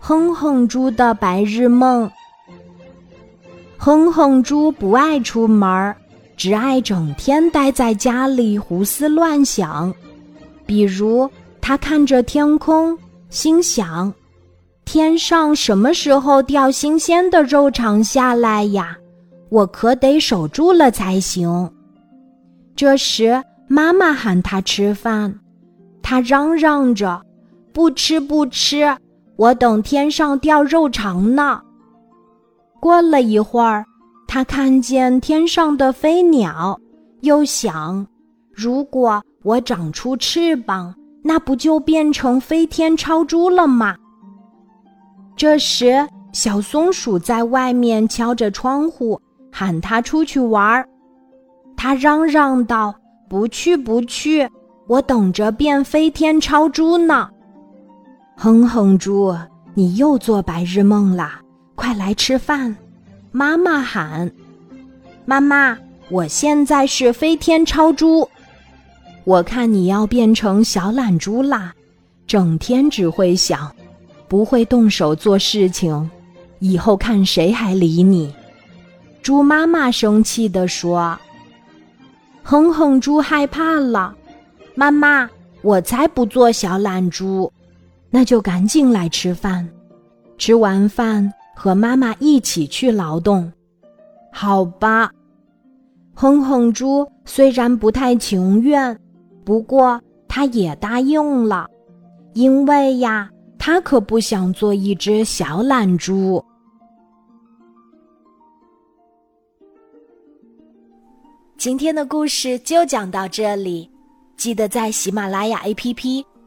哼哼猪的白日梦。哼哼猪不爱出门，只爱整天待在家里胡思乱想。比如，他看着天空，心想：天上什么时候掉新鲜的肉肠下来呀？我可得守住了才行。这时，妈妈喊他吃饭，他嚷嚷着：“不吃，不吃，我等天上掉肉肠呢。”过了一会儿，他看见天上的飞鸟，又想：如果我长出翅膀，那不就变成飞天超猪了吗？这时，小松鼠在外面敲着窗户，喊他出去玩儿。他嚷嚷道：“不去，不去，我等着变飞天超猪呢。”哼哼猪，你又做白日梦啦！快来吃饭！妈妈喊：“妈妈，我现在是飞天超猪，我看你要变成小懒猪啦，整天只会想，不会动手做事情，以后看谁还理你。”猪妈妈生气地说：“哼哼猪害怕了，妈妈，我才不做小懒猪，那就赶紧来吃饭，吃完饭。”和妈妈一起去劳动，好吧。哼哼猪虽然不太情愿，不过他也答应了，因为呀，他可不想做一只小懒猪。今天的故事就讲到这里，记得在喜马拉雅 APP